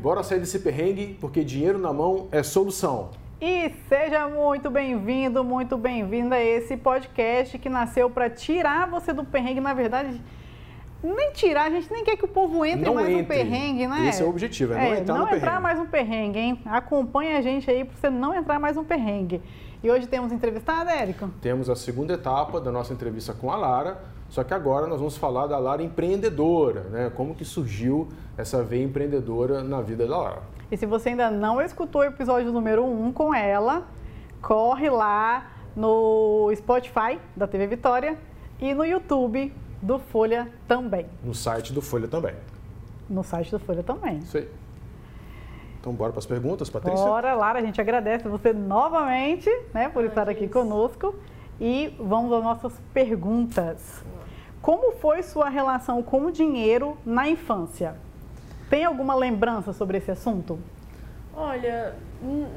bora sair desse perrengue, porque dinheiro na mão é solução. E seja muito bem-vindo, muito bem-vinda a esse podcast que nasceu para tirar você do perrengue. Na verdade, nem tirar, a gente nem quer que o povo entre Não mais no entre. perrengue, né? Esse é o objetivo, é não entrar no entrar mais no perrengue, hein? Acompanha a gente aí para você não entrar mais no perrengue. E hoje temos entrevistado, Érico? Temos a segunda etapa da nossa entrevista com a Lara, só que agora nós vamos falar da Lara empreendedora, né? Como que surgiu essa veia empreendedora na vida da Lara. E se você ainda não escutou o episódio número 1 um com ela, corre lá no Spotify da TV Vitória e no YouTube do Folha também. No site do Folha também. No site do Folha também. Isso aí. Então bora para as perguntas, Patrícia? Bora, Lara, a gente agradece você novamente né, por estar aqui conosco. E vamos às nossas perguntas. Como foi sua relação com o dinheiro na infância? Tem alguma lembrança sobre esse assunto? Olha,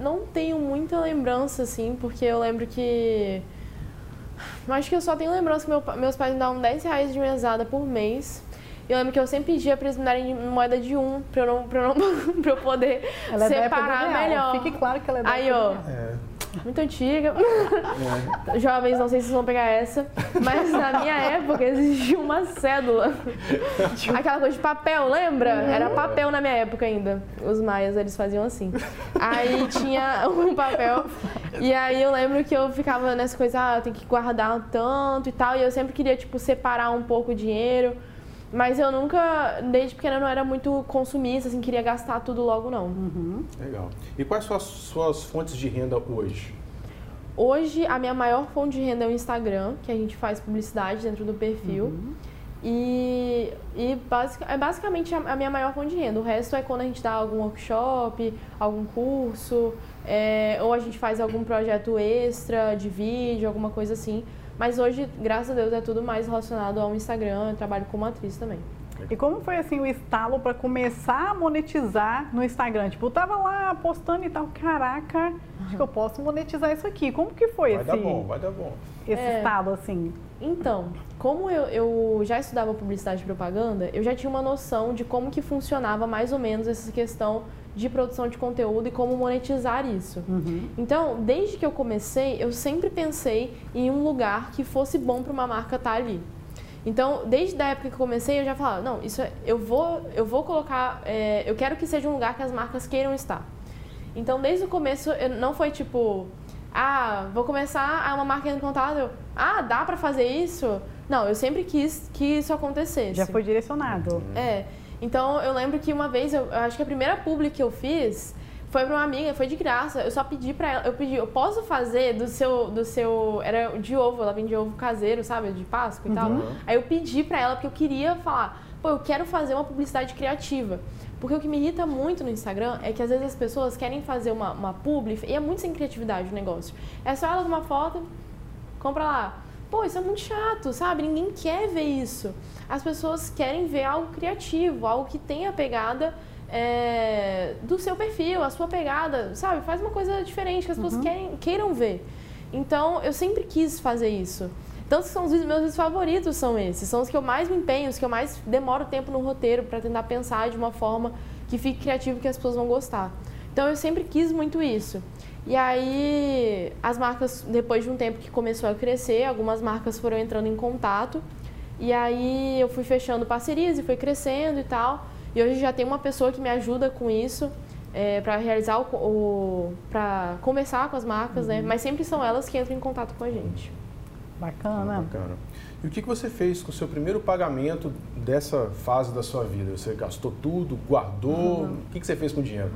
não tenho muita lembrança, assim, porque eu lembro que. Acho que eu só tenho lembrança que meu meus pais me davam 10 reais de mesada por mês. E eu lembro que eu sempre pedia pra eles me darem moeda de um, pra eu, não, pra eu, não, pra eu poder Ela é separar real. melhor. Fique claro que ela é da Aí, ó. É, muito antiga. Jovens, não sei se vocês vão pegar essa, mas na minha época existia uma cédula. Aquela coisa de papel, lembra? Era papel na minha época ainda. Os maias, eles faziam assim. Aí tinha um papel. E aí eu lembro que eu ficava nessa coisa, ah, eu tenho que guardar tanto e tal. E eu sempre queria, tipo, separar um pouco o dinheiro. Mas eu nunca, desde pequena, não era muito consumista, assim, queria gastar tudo logo, não. legal. E quais são as suas fontes de renda hoje? Hoje, a minha maior fonte de renda é o Instagram, que a gente faz publicidade dentro do perfil. E, e basic, é basicamente a, a minha maior fonte de renda. O resto é quando a gente dá algum workshop, algum curso, é, ou a gente faz algum projeto extra de vídeo, alguma coisa assim. Mas hoje, graças a Deus, é tudo mais relacionado ao Instagram. Eu trabalho como atriz também. E como foi assim o estalo para começar a monetizar no Instagram? Tipo, eu tava lá postando e tal, caraca, acho que eu posso monetizar isso aqui. Como que foi Vai esse, dar bom, vai dar bom. esse É. estalo assim? Então, como eu, eu já estudava publicidade e propaganda, eu já tinha uma noção de como que funcionava mais ou menos essa questão de produção de conteúdo e como monetizar isso. Então, desde que eu comecei, eu sempre pensei em um lugar que fosse bom para uma marca estar ali. Então, desde a época que eu comecei, eu já falava, não, isso é- eu vou, eu vou colocar, é, eu quero que seja um lugar que as marcas queiram estar. Então, desde o começo, eu- não foi tipo, ah, vou começar a uma marca em contato, eu, ah, dá pra fazer isso? Não, eu sempre quis que isso acontecesse. Já foi direcionado. É. Então, eu lembro que uma vez, eu, acho que a primeira publi que eu fiz foi pra uma amiga, foi de graça. Eu só pedi pra ela, eu pedi, eu posso fazer do seu, do seu, era de ovo, ela vendia ovo caseiro, sabe, de Páscoa e tal. Aí eu pedi pra ela porque eu queria falar, pô, eu quero fazer uma publicidade criativa. Porque o que me irrita muito no Instagram é que às vezes as pessoas querem fazer uma, uma publi e é muito sem criatividade o negócio. É só ela uma foto, compra lá. Pô, isso é muito chato, sabe? Ninguém quer ver isso. As pessoas querem ver algo criativo, algo que tenha a pegada é, do seu perfil, a sua pegada, sabe? Faz uma coisa diferente que as pessoas querem, queiram ver. Então, eu sempre quis fazer isso. Tanto que são os vídeos- meus vídeos favoritos são esses, são os que eu mais me empenho, os que eu mais demoro tempo no roteiro para tentar pensar de uma forma que fique criativo que as pessoas vão gostar. Então eu sempre quis muito isso. E aí as marcas, depois de um tempo que começou a crescer, algumas marcas foram entrando em contato. E aí eu fui fechando parcerias e foi crescendo e tal. E hoje já tem uma pessoa que me ajuda com isso. para realizar o, o para conversar com as marcas, né? Mas sempre são elas que entram em contato com a gente. Bacana. Bacana. E o que que você fez com o seu primeiro pagamento dessa fase da sua vida? Você gastou tudo, guardou? O que que você fez com o dinheiro?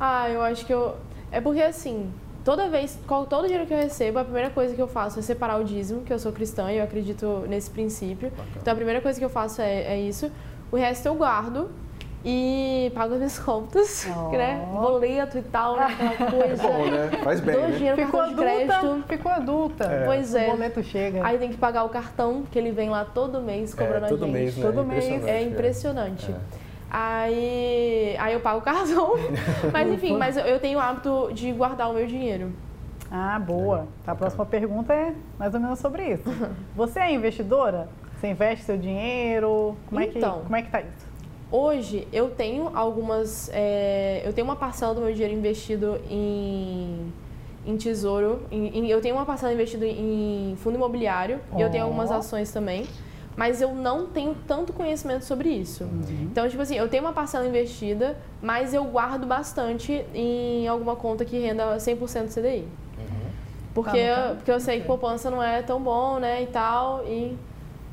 Ah, eu acho que eu. É porque assim, toda vez, qual- todo dinheiro que eu recebo, a primeira coisa que eu faço é separar o dízimo, que eu sou cristã e eu acredito nesse princípio. Bacana. Então a primeira coisa que eu faço é, é isso. O resto eu guardo e pago as minhas contas, Oh. né? Boleto e tal, né? aquela coisa. Bom, né? Faz bem, Dou né? dinheiro Ficou adulta, crédito. ficou adulta. Pois é. O boleto chega. Aí tem que pagar o cartão, que ele vem lá todo mês cobrando É, todo a gente. mês, né? Todo mês. É é. impressionante. É. Aí, aí eu pago o cartão. mas enfim, mas eu- tenho o hábito de guardar o meu dinheiro. Ah, boa. Tá, a próxima pergunta é mais ou menos sobre isso. Você é investidora? Você investe seu dinheiro? Como, é, que, Então. como é que tá isso? Hoje eu tenho algumas. É, eu tenho uma parcela do meu dinheiro investido em, em tesouro. Em, em, eu tenho uma parcela investida em fundo imobiliário oh. e eu tenho algumas ações também. Mas eu não tenho tanto conhecimento sobre isso. Uhum. Então, tipo assim, eu tenho uma parcela investida, mas eu guardo bastante em alguma conta que renda 100% CDI. Uhum. Porque, tá, porque eu sei que poupança não é tão bom, né, e tal. E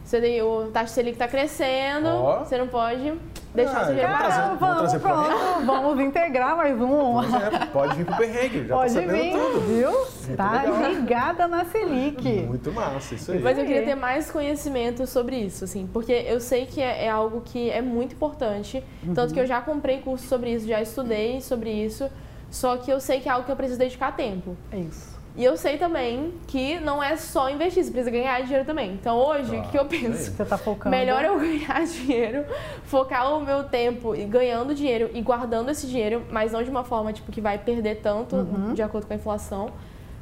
CDI, o taxa Selic está crescendo, oh. você não pode deixar ah, seu dinheiro parado. Vamos, vamos, vamos integrar mais um. É, pode vir pro perrengue, já pode tá vir, tudo. viu? Tá ligada na Selic. Muito massa, isso aí. Mas eu queria ter mais conhecimento sobre isso, assim, porque eu sei que é, é algo que é muito importante, uhum. tanto que eu já comprei curso sobre isso, já estudei sobre isso, só que eu sei que é algo que eu preciso dedicar tempo. É isso. E eu sei também que não é só investir, você precisa ganhar dinheiro também. Então hoje, o que eu penso? Você tá focando. Melhor eu ganhar dinheiro, focar o meu tempo ganhando dinheiro e guardando esse dinheiro, mas não de uma forma tipo que vai perder tanto uhum. de acordo com a inflação.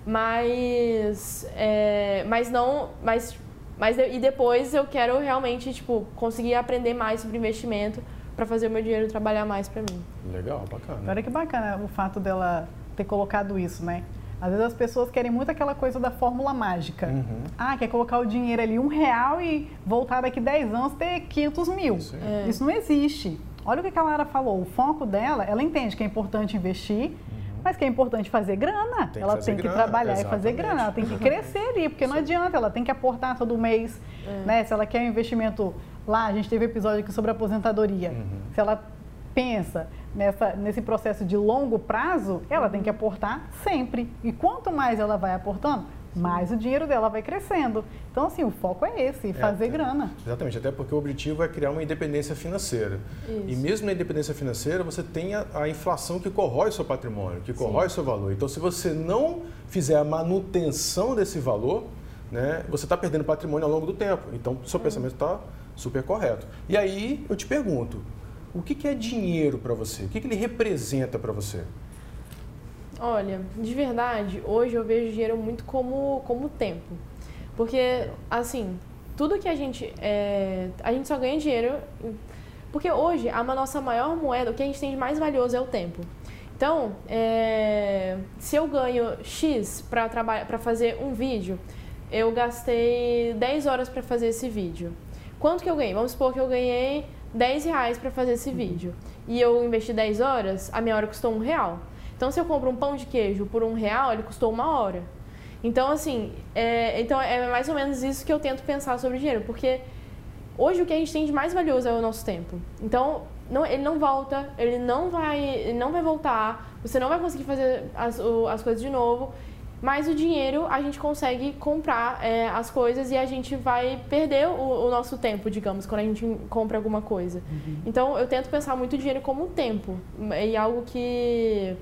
Mas. É, mas não. Mas, mas e depois eu quero realmente, tipo, conseguir aprender mais sobre investimento para fazer o meu dinheiro trabalhar mais para mim. Legal, bacana. Olha que bacana o fato dela ter colocado isso, né? Às vezes as pessoas querem muito aquela coisa da fórmula mágica. Uhum. Ah, quer colocar o dinheiro ali, um real e voltar daqui 10 anos ter 500 mil. É. Isso não existe. Olha o que a Lara falou. O foco dela, ela entende que é importante investir, uhum. Mas que é importante fazer grana. Tem ela tem que grana, trabalhar exatamente. e fazer grana. Ela tem que crescer ali, porque não adianta. Ela tem que aportar todo mês. É. Né? Se ela quer um investimento lá, a gente teve um episódio aqui sobre aposentadoria. Uhum. Se ela pensa nessa, nesse processo de longo prazo, ela uhum. tem que aportar sempre. E quanto mais ela vai aportando, mais o dinheiro dela vai crescendo. Então, assim, o foco é esse, é, fazer é, grana. Exatamente, até porque o objetivo é criar uma independência financeira. Isso. E mesmo na independência financeira, você tem a, a inflação que corrói seu patrimônio, que corrói Sim. seu valor. Então, se você não fizer a manutenção desse valor, né, você está perdendo patrimônio ao longo do tempo. Então, seu hum. pensamento está super correto. E aí, eu te pergunto, o que, que é dinheiro para você? O que, que ele representa para você? Olha, de verdade, hoje eu vejo dinheiro muito como, como tempo. Porque, assim, tudo que a gente. É, a gente só ganha dinheiro. Porque hoje a nossa maior moeda, o que a gente tem de mais valioso é o tempo. Então, é, se eu ganho X para fazer um vídeo, eu gastei 10 horas para fazer esse vídeo. Quanto que eu ganhei? Vamos supor que eu ganhei 10 reais para fazer esse vídeo e eu investi 10 horas, a minha hora custou um real. Então, se eu compro um pão de queijo por um real, ele custou uma hora. Então, assim, é, então é mais ou menos isso que eu tento pensar sobre dinheiro, porque hoje o que a gente tem de mais valioso é o nosso tempo. Então, não, ele não volta, ele não vai, ele não vai voltar, você não vai conseguir fazer as, as coisas de novo. Mas o dinheiro a gente consegue comprar é, as coisas e a gente vai perder o, o, nosso tempo, digamos, quando a gente compra alguma coisa. Uhum. Então eu tento pensar muito o dinheiro como tempo e algo que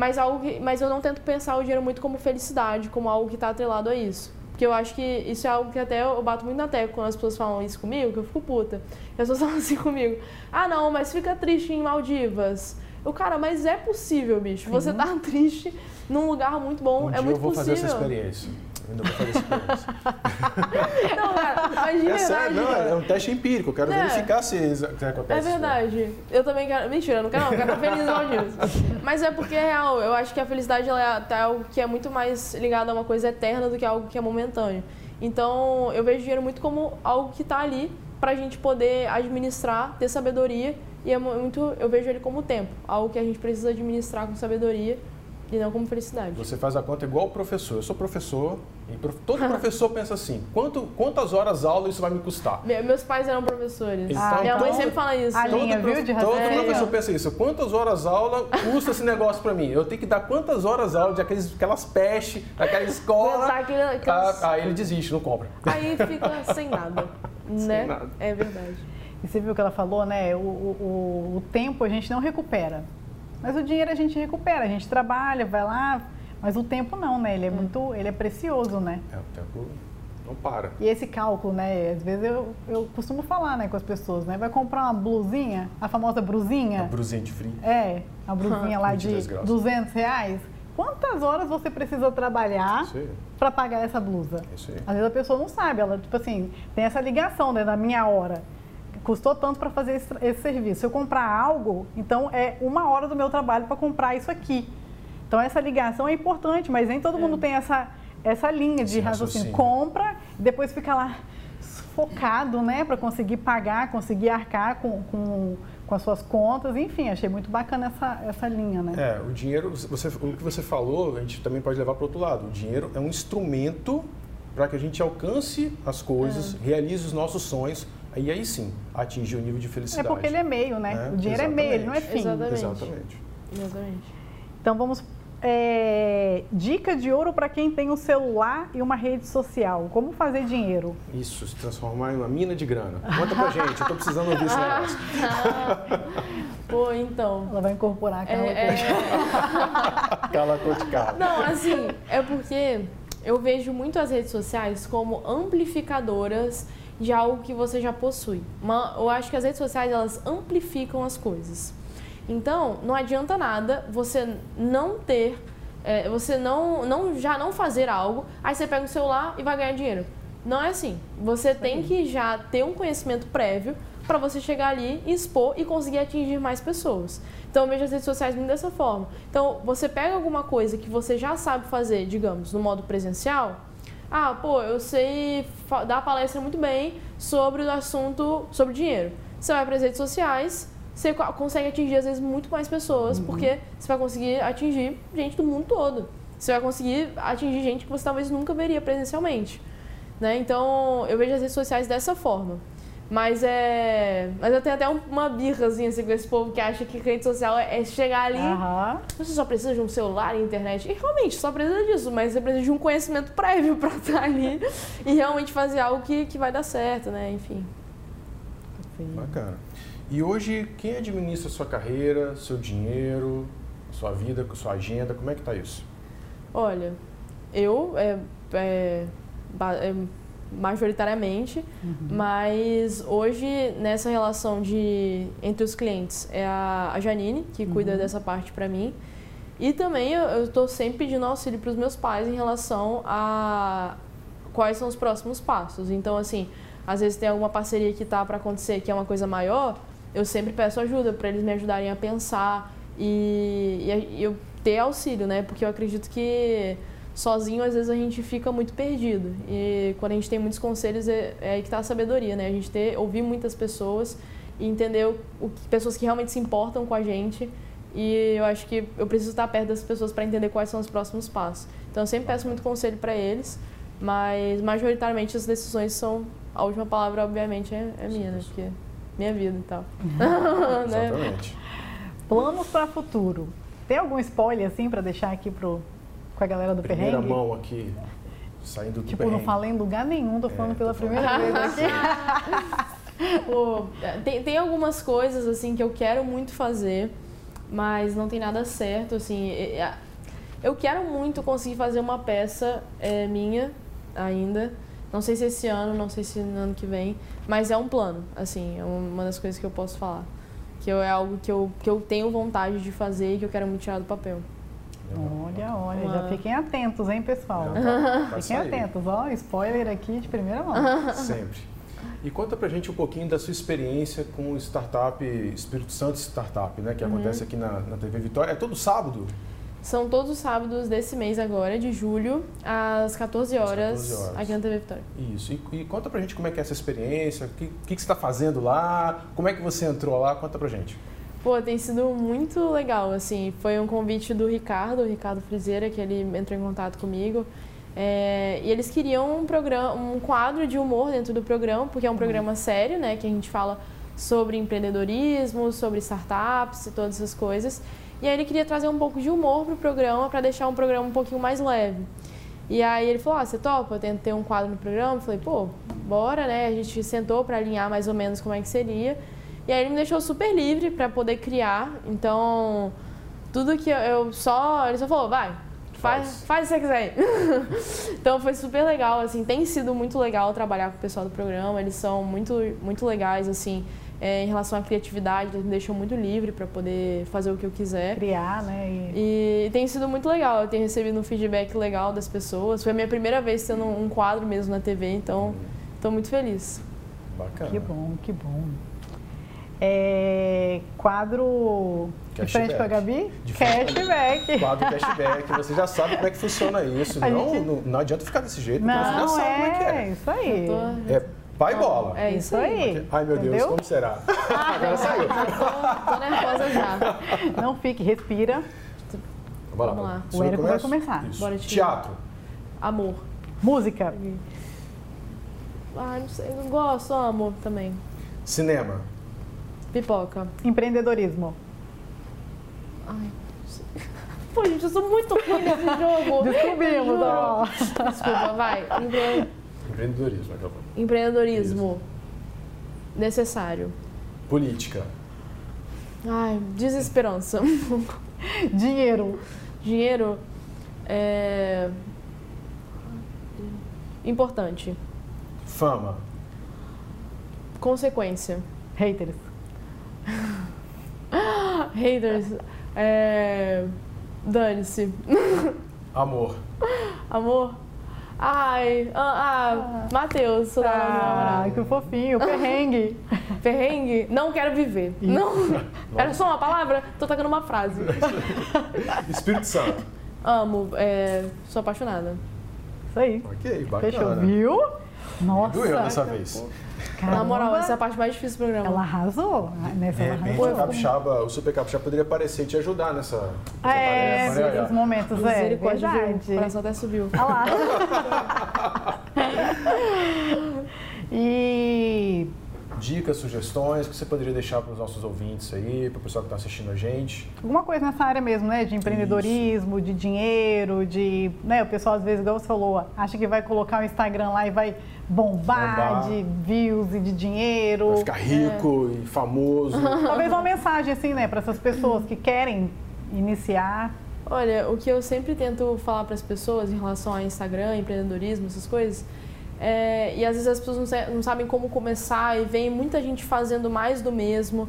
mas algo que, mas eu não tento pensar o dinheiro muito como felicidade, como algo que está atrelado a isso. Porque eu acho que isso é algo que até eu bato muito na tecla quando as pessoas falam isso comigo, que eu fico puta. E as pessoas falam assim comigo: "Ah, não, mas fica triste em Maldivas". O cara, mas é possível, bicho. Você tá triste num lugar muito bom, um é muito possível. eu vou fazer essa experiência. Ainda vou fazer essa experiência. não, cara, mas de é verdade. Sério, não, é um teste empírico, eu quero é. verificar se, se acontece. É verdade. Eu também quero. Mentira, eu não quero, não, eu quero estar feliz disso. Mas é porque é real. Eu acho que a felicidade ela é até algo que é muito mais ligado a uma coisa eterna do que algo que é momentâneo. Então, eu vejo dinheiro muito como algo que está ali para a gente poder administrar, ter sabedoria. E é muito, eu vejo ele como tempo, algo que a gente precisa administrar com sabedoria e não como felicidade. Você faz a conta igual o professor. Eu sou professor e todo professor pensa assim: quanto, quantas horas aula isso vai me custar? meus pais eram professores. Então, ah, Minha mãe sempre fala isso. A linha, todo, viu, de todo é. professor pensa isso: quantas horas aula custa esse negócio para mim? Eu tenho que dar quantas horas aula de aqueles, aquelas pestes, daquela escola. aquelas... ah, aí ele desiste, não compra. Aí fica sem nada. sem né? Nada. É verdade. E você viu o que ela falou, né? O, o, o tempo a gente não recupera. Mas o dinheiro a gente recupera, a gente trabalha, vai lá, mas o tempo não, né? Ele é hum. muito, ele é precioso, né? É, o tempo não para. E esse cálculo, né? Às vezes eu, eu costumo falar, né, com as pessoas, né? Vai comprar uma blusinha, a famosa brusinha. A brusinha de frio. É, a brusinha lá de 200 reais. Quantas horas você precisa trabalhar para pagar essa blusa? Isso aí. Às vezes a pessoa não sabe, ela, tipo assim, tem essa ligação, né, da minha hora custou tanto para fazer esse, esse, serviço. Se eu comprar algo, então é uma hora do meu trabalho para comprar isso aqui. Então essa ligação é importante, mas nem todo é. mundo tem essa, essa linha de raciocínio. Compra, depois fica lá focado, né, para conseguir pagar, conseguir arcar com, com, com, as suas contas, enfim, achei muito bacana essa, essa linha, né? É, o dinheiro, você, o que você falou, a gente também pode levar para o outro lado. O dinheiro é um instrumento para que a gente alcance as coisas, é. realize os nossos sonhos, aí aí sim atingir o nível de felicidade. É porque ele é meio, né? É, o dinheiro exatamente. é meio, ele não é fim. Exatamente. Exatamente. exatamente. Então vamos é, dica de ouro para quem tem um celular e uma rede social. Como fazer dinheiro? Isso, se transformar em uma mina de grana. Conta pra gente, eu tô precisando ouvir esse negócio. Pô, então. Ela vai incorporar aquela é, é... Cala a Não, assim, é porque eu vejo muito as redes sociais como amplificadoras de algo que você já possui. Uma, eu acho que as redes sociais elas amplificam as coisas. Então, não adianta nada você não ter, é, você não, não já não fazer algo, aí você pega o celular e vai ganhar dinheiro. Não é assim. Você tem que já ter um conhecimento prévio para você chegar ali, expor e conseguir atingir mais pessoas. Então, eu vejo as redes sociais muito dessa forma. Então, você pega alguma coisa que você já sabe fazer, digamos, no modo presencial. Ah, pô, eu sei dar palestra muito bem sobre o assunto, sobre dinheiro. Você vai para as redes sociais, você consegue atingir, às vezes, muito mais pessoas, uhum. porque você vai conseguir atingir gente do mundo todo. Você vai conseguir atingir gente que você talvez nunca veria presencialmente. Né? Então, eu vejo as redes sociais dessa forma. Mas é. Mas eu tenho até uma birrazinha assim, com esse povo que acha que rede social é chegar ali. Uhum. Você só precisa de um celular e internet. E realmente só precisa disso, mas você precisa de um conhecimento prévio para estar ali e realmente fazer algo que, que vai dar certo, né? Enfim. Bacana. E hoje, quem administra sua carreira, seu dinheiro, sua vida, sua agenda, como é que está isso? Olha, eu é, é, é majoritariamente, uhum. mas hoje nessa relação de entre os clientes é a, a Janine que uhum. cuida dessa parte para mim e também eu estou sempre pedindo auxílio para os meus pais em relação a quais são os próximos passos. Então assim, às vezes tem alguma parceria que tá para acontecer que é uma coisa maior, eu sempre peço ajuda para eles me ajudarem a pensar e, e, eu ter auxílio, né? Porque eu acredito que sozinho às vezes a gente fica muito perdido e quando a gente tem muitos conselhos é, é aí que está a sabedoria, né? A gente ter ouvir muitas pessoas e entender o, o pessoas que realmente se importam com a gente e eu acho que eu preciso estar perto das pessoas para entender quais são os próximos passos. Então eu sempre peço muito conselho para eles, mas majoritariamente as decisões são a última palavra obviamente é, é minha, né? Porque minha vida e tal. Uhum. Exatamente. Planos para futuro. Tem algum spoiler assim para deixar aqui pro, com a galera do Primeira perrengue? mão aqui, saindo do tipo, perrengue. não falei em lugar nenhum, tô é, falando é, pela tô primeira falando. vez aqui. Pô, tem, tem algumas coisas assim que eu quero muito fazer, mas não tem nada certo, assim. Eu quero muito conseguir fazer uma peça é, minha ainda. Não sei se esse ano, não sei se no ano que vem, mas é um plano, assim, é uma das coisas que eu posso falar. Que é algo que eu, que eu tenho vontade de fazer e que eu quero muito tirar do papel. Olha, olha, já fiquem atentos, hein, pessoal? Tá, fiquem sair. atentos, ó, spoiler aqui de primeira mão. Sempre. E conta pra gente um pouquinho da sua experiência com o startup Espírito Santo Startup, né? Que uhum. acontece aqui na, na TV Vitória. É todo sábado? São todos os sábados desse mês agora, de julho, às 14 horas, 14 horas. aqui na TV Vitória. Isso. E, e, conta pra gente como é que é essa experiência, o que, que, que você está fazendo lá, como é que você entrou lá, conta pra gente. Pô, tem sido muito legal, assim, foi um convite do Ricardo, o Ricardo Frizeira, que ele entrou em contato comigo, é, e eles queriam um programa, um quadro de humor dentro do programa, porque é um programa sério, né, que a gente fala sobre empreendedorismo, sobre startups e todas essas coisas. E aí ele queria trazer um pouco de humor pro programa para deixar um programa um pouquinho mais leve. E aí ele falou: "Ah, você topa? Eu tento ter um quadro no programa". Eu falei: "Pô, bora, né?". A gente sentou para alinhar mais ou menos como é que seria. E aí ele me deixou super livre para poder criar. Então, tudo que eu só, ele só falou: "Vai, Faz, faz o que você quiser. então foi super legal, assim, tem sido muito legal trabalhar com o pessoal do programa, eles são muito, muito legais, assim é, em relação à criatividade, eles me deixam muito livre para poder fazer o que eu quiser. Criar, né? E... e... tem sido muito legal, eu tenho recebido um feedback legal das pessoas. Foi a minha primeira vez tendo um quadro mesmo na TV, então estou muito feliz. Bacana. Que bom, que bom. É, quadro de frente com a Gabi? De cashback. Quadro cashback. Você já sabe como é que funciona isso. Não, gente... não, não, adianta ficar desse jeito, porque você já sabe é, como é que é. Isso aí. Tô... É pai bola. É isso aí. Ai, meu Entendeu? Deus, como será? Ah, Agora saiu. Tô, tô nervosa já. Não fique, respira. Vamos lá. lá. O Érico vai começar. Bora Teatro. Amor. Música. Ah, não sei. Eu gosto, amo também. Cinema. Pipoca. Empreendedorismo. Ai, Pô, gente, eu sou muito ruim nesse jogo. Descobrimos, ó. Desculpa, vai. Empre... Empreendedorismo, acabou. Empreendedorismo. Isso. Necessário. Política. Ai, desesperança. Dinheiro. Dinheiro é importante. Fama. Consequência. Haters. Haters. É... Dane-se. Amor. Amor. Ai, ah, ah Matheus, sou da Ah, que fofinho, perrengue. perrengue? Não quero viver. Isso. Não. Era só uma palavra? Tô tacando uma frase. Espírito Santo. Amo, é, sou apaixonada. Isso aí. Ok, bacana. Fechou, viu? Nossa. Doeu dessa vez. Caramba. Na moral, essa é a parte mais difícil do programa. Ela arrasou. Nessa de repente, o, capixaba, o Super Capixaba poderia aparecer e te ajudar nessa, nessa é, tarefa. Né? momentos, é. Verdade. O coração até subiu. Olha lá. e dicas, sugestões que você poderia deixar para os nossos ouvintes aí, para o pessoal que está assistindo a gente? Alguma coisa nessa área mesmo, né? De empreendedorismo, Isso. de dinheiro, de. Né? O pessoal, às vezes, igual você falou, acha que vai colocar o Instagram lá e vai bombar, bombar. de views e de dinheiro. Vai ficar rico é. e famoso. Talvez uma mensagem, assim, né, para essas pessoas que querem iniciar. Olha, o que eu sempre tento falar para as pessoas em relação a Instagram, empreendedorismo, essas coisas é, e às vezes as pessoas não, sabem como começar e vem muita gente fazendo mais do mesmo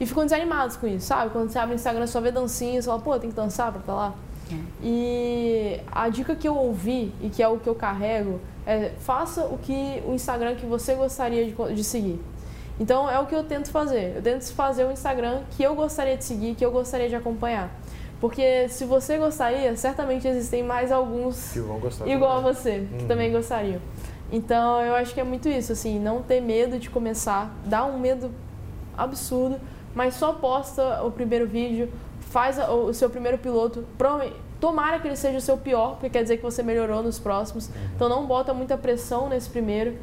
e ficam desanimados com isso, sabe? Quando você abre o Instagram só vê dancinha, você fala, pô, tem que dançar pra estar lá. É. E a dica que eu ouvi e que é o que eu carrego é faça o que o Instagram que você gostaria de, de seguir. Então é o que eu tento fazer. Eu tento fazer o Instagram que eu gostaria de seguir, que eu gostaria de acompanhar. Porque se você gostaria, certamente existem mais alguns igual a você, que também gostariam. Então eu acho que é muito isso, assim, não ter medo de começar, dá um medo absurdo, mas só posta o primeiro vídeo, faz o seu primeiro piloto, tomara que ele seja o seu pior, porque quer dizer que você melhorou nos próximos. Uhum. Então não bota muita pressão nesse primeiro.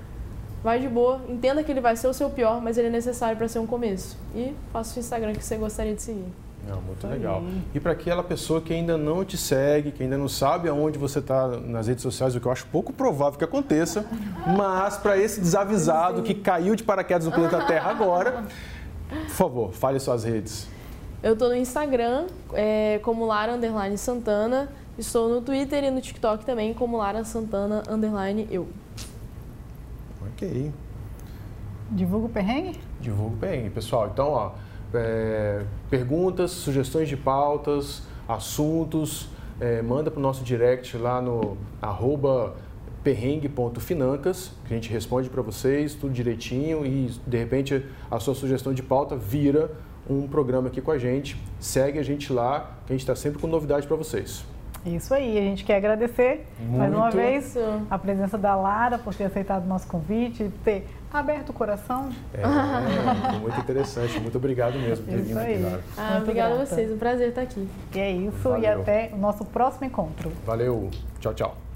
Vai de boa, entenda que ele vai ser o seu pior, mas ele é necessário para ser um começo. E faça o Instagram que você gostaria de seguir. Não, muito Aí. legal. E para aquela pessoa que ainda não te segue, que ainda não sabe aonde você está nas redes sociais, o que eu acho pouco provável que aconteça, mas para esse desavisado que caiu de paraquedas no planeta Terra agora, por favor, fale suas redes. Eu estou no Instagram é, como Lara Underline Santana. Estou no Twitter e no TikTok também como Lara Santana Underline Eu. Ok. Divulga o perrengue? Divulga o perrengue, pessoal. Então, ó é, perguntas, sugestões de pautas, assuntos, é, manda para o nosso direct lá no arroba perrengue.financas, que a gente responde para vocês tudo direitinho e de repente a sua sugestão de pauta vira um programa aqui com a gente. Segue a gente lá, que a gente está sempre com novidade para vocês. Isso aí, a gente quer agradecer Muito. mais uma vez a presença da Lara por ter aceitado o nosso convite, ter aberto o coração. É, muito interessante, muito obrigado mesmo por ter vindo aqui, Lara. Ah, obrigada a vocês, um prazer estar aqui. E é isso, Valeu. e até o nosso próximo encontro. Valeu, tchau, tchau.